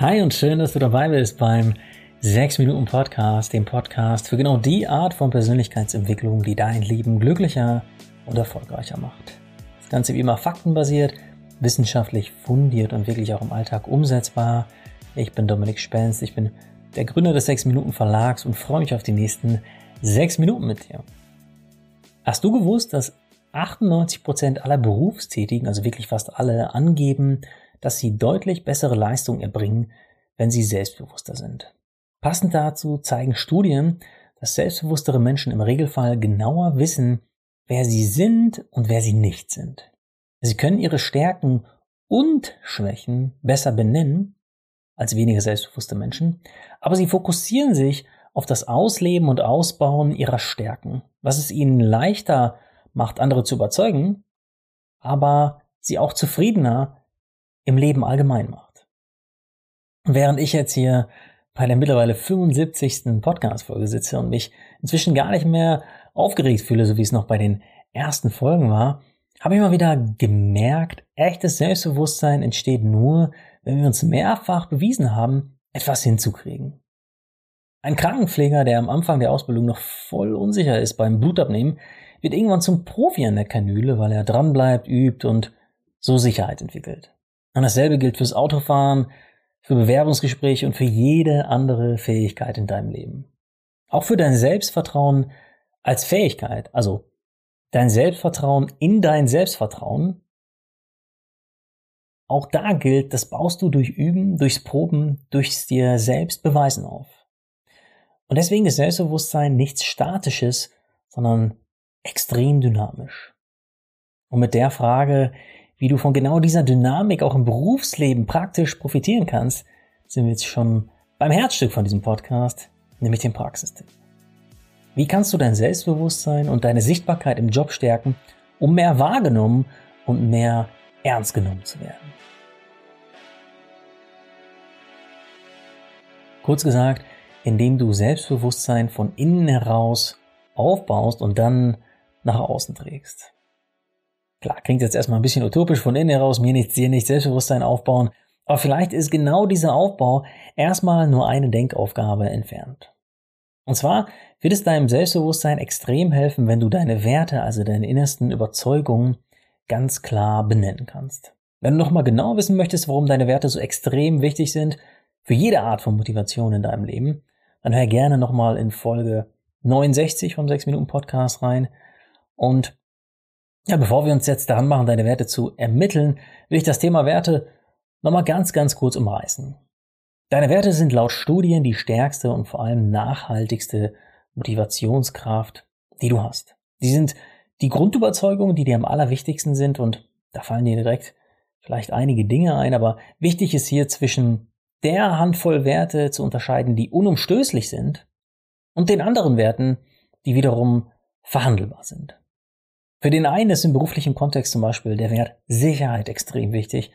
Hi und schön, dass du dabei bist beim 6 Minuten Podcast, dem Podcast für genau die Art von Persönlichkeitsentwicklung, die dein Leben glücklicher und erfolgreicher macht. Das Ganze wie immer faktenbasiert, wissenschaftlich fundiert und wirklich auch im Alltag umsetzbar. Ich bin Dominik Spenst, ich bin der Gründer des 6 Minuten Verlags und freue mich auf die nächsten 6 Minuten mit dir. Hast du gewusst, dass 98 Prozent aller Berufstätigen, also wirklich fast alle, angeben, dass sie deutlich bessere Leistung erbringen, wenn sie selbstbewusster sind. Passend dazu zeigen Studien, dass selbstbewusstere Menschen im Regelfall genauer wissen, wer sie sind und wer sie nicht sind. Sie können ihre Stärken und Schwächen besser benennen als weniger selbstbewusste Menschen, aber sie fokussieren sich auf das Ausleben und Ausbauen ihrer Stärken, was es ihnen leichter macht, andere zu überzeugen, aber sie auch zufriedener im Leben allgemein macht. Während ich jetzt hier bei der mittlerweile 75. Podcast-Folge sitze und mich inzwischen gar nicht mehr aufgeregt fühle, so wie es noch bei den ersten Folgen war, habe ich mal wieder gemerkt, echtes Selbstbewusstsein entsteht nur, wenn wir uns mehrfach bewiesen haben, etwas hinzukriegen. Ein Krankenpfleger, der am Anfang der Ausbildung noch voll unsicher ist beim Blutabnehmen, wird irgendwann zum Profi an der Kanüle, weil er dranbleibt, übt und so Sicherheit entwickelt. Und dasselbe gilt fürs Autofahren, für Bewerbungsgespräche und für jede andere Fähigkeit in deinem Leben. Auch für dein Selbstvertrauen als Fähigkeit, also dein Selbstvertrauen in dein Selbstvertrauen. Auch da gilt, das baust du durch Üben, durchs Proben, durchs dir selbst beweisen auf. Und deswegen ist Selbstbewusstsein nichts Statisches, sondern extrem dynamisch. Und mit der Frage, wie du von genau dieser Dynamik auch im Berufsleben praktisch profitieren kannst, sind wir jetzt schon beim Herzstück von diesem Podcast, nämlich dem Praxistipp. Wie kannst du dein Selbstbewusstsein und deine Sichtbarkeit im Job stärken, um mehr wahrgenommen und mehr ernst genommen zu werden? Kurz gesagt, indem du Selbstbewusstsein von innen heraus aufbaust und dann nach außen trägst. Klar, klingt jetzt erstmal ein bisschen utopisch von innen heraus, mir nichts, dir nicht Selbstbewusstsein aufbauen. Aber vielleicht ist genau dieser Aufbau erstmal nur eine Denkaufgabe entfernt. Und zwar wird es deinem Selbstbewusstsein extrem helfen, wenn du deine Werte, also deine innersten Überzeugungen, ganz klar benennen kannst. Wenn du nochmal genau wissen möchtest, warum deine Werte so extrem wichtig sind, für jede Art von Motivation in deinem Leben, dann hör gerne nochmal in Folge 69 vom 6 Minuten Podcast rein. Und ja, bevor wir uns jetzt daran machen, deine Werte zu ermitteln, will ich das Thema Werte nochmal ganz, ganz kurz umreißen. Deine Werte sind laut Studien die stärkste und vor allem nachhaltigste Motivationskraft, die du hast. Sie sind die Grundüberzeugungen, die dir am allerwichtigsten sind und da fallen dir direkt vielleicht einige Dinge ein, aber wichtig ist hier zwischen der Handvoll Werte zu unterscheiden, die unumstößlich sind und den anderen Werten, die wiederum verhandelbar sind. Für den einen ist im beruflichen Kontext zum Beispiel der Wert Sicherheit extrem wichtig,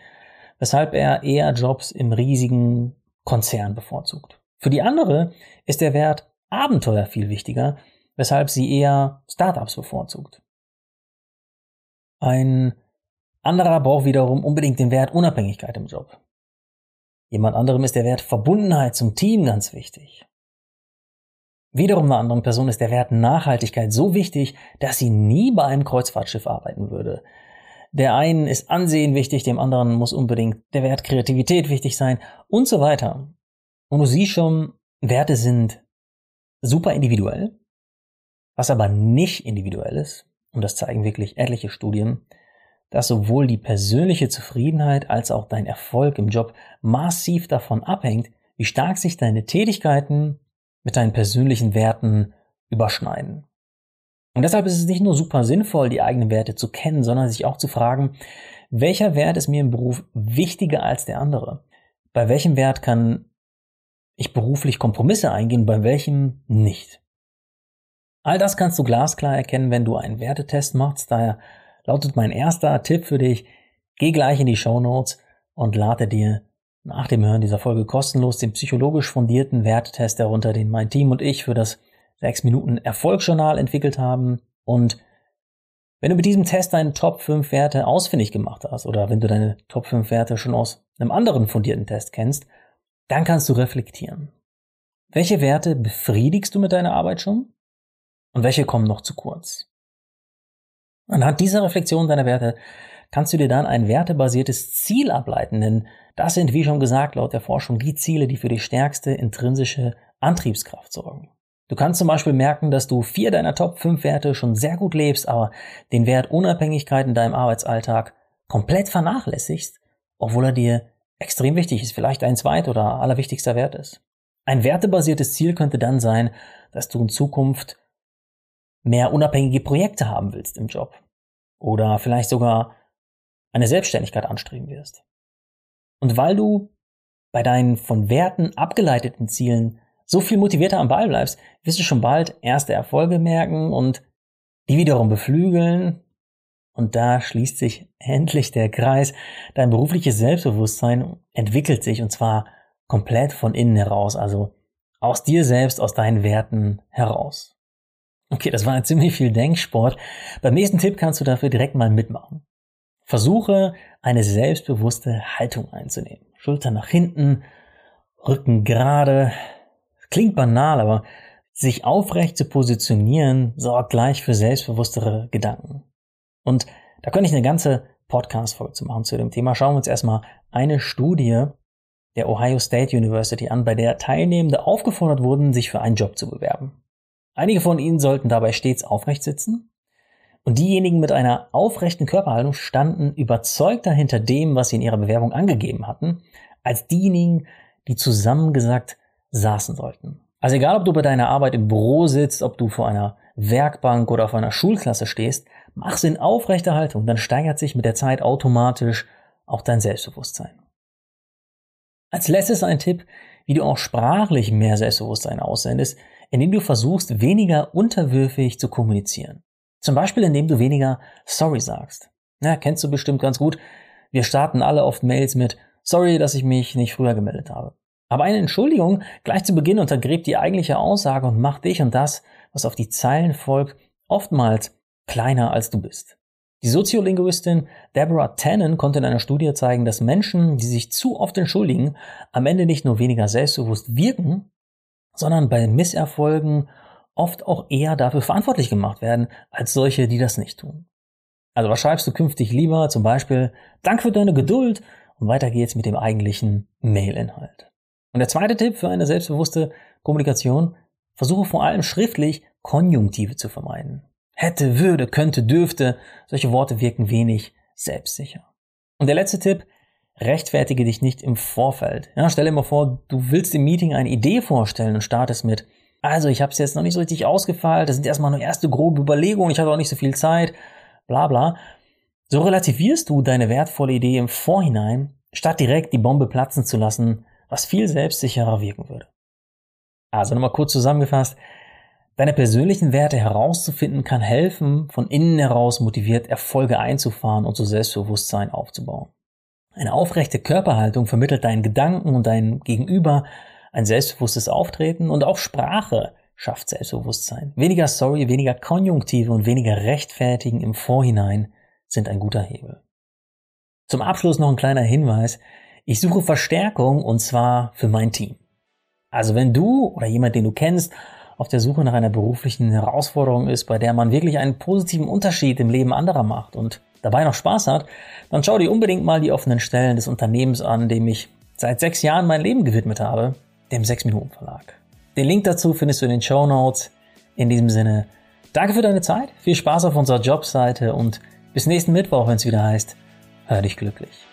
weshalb er eher Jobs im riesigen Konzern bevorzugt. Für die andere ist der Wert Abenteuer viel wichtiger, weshalb sie eher Startups bevorzugt. Ein anderer braucht wiederum unbedingt den Wert Unabhängigkeit im Job. Jemand anderem ist der Wert Verbundenheit zum Team ganz wichtig. Wiederum einer anderen Person ist der Wert Nachhaltigkeit so wichtig, dass sie nie bei einem Kreuzfahrtschiff arbeiten würde. Der einen ist Ansehen wichtig, dem anderen muss unbedingt der Wert Kreativität wichtig sein und so weiter. Und du siehst schon, Werte sind super individuell, was aber nicht individuell ist, und das zeigen wirklich etliche Studien, dass sowohl die persönliche Zufriedenheit als auch dein Erfolg im Job massiv davon abhängt, wie stark sich deine Tätigkeiten mit deinen persönlichen Werten überschneiden. Und deshalb ist es nicht nur super sinnvoll, die eigenen Werte zu kennen, sondern sich auch zu fragen, welcher Wert ist mir im Beruf wichtiger als der andere? Bei welchem Wert kann ich beruflich Kompromisse eingehen, bei welchem nicht? All das kannst du glasklar erkennen, wenn du einen Wertetest machst. Daher lautet mein erster Tipp für dich, geh gleich in die Show Notes und lade dir nach dem Hören dieser Folge kostenlos den psychologisch fundierten Wertetest herunter, den mein Team und ich für das 6 Minuten Erfolgsjournal entwickelt haben. Und wenn du mit diesem Test deine Top 5 Werte ausfindig gemacht hast oder wenn du deine Top 5 Werte schon aus einem anderen fundierten Test kennst, Dann kannst du reflektieren. Welche Werte befriedigst du mit deiner Arbeit schon? Und welche kommen noch zu kurz? Anhand dieser Reflexion deiner Werte kannst du dir dann ein wertebasiertes Ziel ableiten, denn das sind, wie schon gesagt, laut der Forschung die Ziele, die für die stärkste intrinsische Antriebskraft sorgen. Du kannst zum Beispiel merken, dass du vier deiner Top 5 Werte schon sehr gut lebst, aber den Wert Unabhängigkeit in deinem Arbeitsalltag komplett vernachlässigst, obwohl er dir extrem wichtig ist, vielleicht ein zweit- oder allerwichtigster Wert ist. Ein wertebasiertes Ziel könnte dann sein, dass du in Zukunft mehr unabhängige Projekte haben willst im Job oder vielleicht sogar eine Selbstständigkeit anstreben wirst. Und weil du bei deinen von Werten abgeleiteten Zielen so viel motivierter am Ball bleibst, wirst du schon bald erste Erfolge merken und die wiederum beflügeln. Und da schließt sich endlich der Kreis. Dein berufliches Selbstbewusstsein entwickelt sich und zwar komplett von innen heraus, also aus dir selbst, aus deinen Werten heraus. Okay, das war ziemlich viel Denksport. Beim nächsten Tipp kannst du dafür direkt mal mitmachen. Versuche eine selbstbewusste Haltung einzunehmen. Schulter nach hinten, Rücken gerade, Klingt banal, aber sich aufrecht zu positionieren sorgt gleich für selbstbewusstere Gedanken. Und da könnte ich eine ganze Podcast-Folge zu machen zu dem Thema. Schauen wir uns erstmal eine Studie der Ohio State University an, bei der Teilnehmende aufgefordert wurden, sich für einen Job zu bewerben. Einige von ihnen sollten dabei stets aufrecht sitzen und diejenigen mit einer aufrechten Körperhaltung standen überzeugter hinter dem, was sie in ihrer Bewerbung angegeben hatten, als diejenigen, die zusammengesagt saßen sollten. Also egal, ob du bei deiner Arbeit im Büro sitzt, ob du vor einer Werkbank oder auf einer Schulklasse stehst, mach's in aufrechter Haltung, dann steigert sich mit der Zeit automatisch auch dein Selbstbewusstsein. Als letztes ein Tipp, wie du auch sprachlich mehr Selbstbewusstsein aussendest, indem du versuchst, weniger unterwürfig zu kommunizieren. Zum Beispiel, indem du weniger Sorry sagst. Na, kennst du bestimmt ganz gut. Wir starten alle oft Mails mit Sorry, dass ich mich nicht früher gemeldet habe. Aber eine Entschuldigung gleich zu Beginn untergräbt die eigentliche Aussage und macht dich und das, was auf die Zeilen folgt, oftmals kleiner als du bist. Die Soziolinguistin Deborah Tannen konnte in einer Studie zeigen, dass Menschen, die sich zu oft entschuldigen, am Ende nicht nur weniger selbstbewusst wirken, sondern bei Misserfolgen oft auch eher dafür verantwortlich gemacht werden, als solche, die das nicht tun. Also was schreibst du künftig lieber? Zum Beispiel, Dank für deine Geduld und weiter geht's mit dem eigentlichen Mailinhalt. Und der zweite Tipp für eine selbstbewusste Kommunikation, versuche vor allem schriftlich Konjunktive zu vermeiden. Hätte, würde, könnte, dürfte, solche Worte wirken wenig selbstsicher. Und der letzte Tipp, rechtfertige dich nicht im Vorfeld. Ja, stell dir mal vor, du willst im Meeting eine Idee vorstellen und startest mit, also ich habe es jetzt noch nicht so richtig ausgefeilt, das sind erstmal nur erste grobe Überlegungen, ich habe auch nicht so viel Zeit, bla bla. So relativierst du deine wertvolle Idee im Vorhinein, statt direkt die Bombe platzen zu lassen, was viel selbstsicherer wirken würde. Also nochmal kurz zusammengefasst, deine persönlichen Werte herauszufinden kann helfen, von innen heraus motiviert Erfolge einzufahren und so Selbstbewusstsein aufzubauen. Eine aufrechte Körperhaltung vermittelt deinen Gedanken und deinem Gegenüber ein selbstbewusstes Auftreten und auch Sprache schafft Selbstbewusstsein. Weniger Sorry, weniger Konjunktive und weniger Rechtfertigen im Vorhinein sind ein guter Hebel. Zum Abschluss noch ein kleiner Hinweis. Ich suche Verstärkung und zwar für mein Team. Also wenn du oder jemand, den du kennst, auf der Suche nach einer beruflichen Herausforderung ist, bei der man wirklich einen positiven Unterschied im Leben anderer macht und dabei noch Spaß hat, dann schau dir unbedingt mal die offenen Stellen des Unternehmens an, dem ich seit sechs Jahren mein Leben gewidmet habe, dem 6-Minuten-Verlag. Den Link dazu findest du in den Show Notes. In diesem Sinne, danke für deine Zeit, viel Spaß auf unserer Jobseite und bis nächsten Mittwoch, wenn es wieder heißt, hör dich glücklich.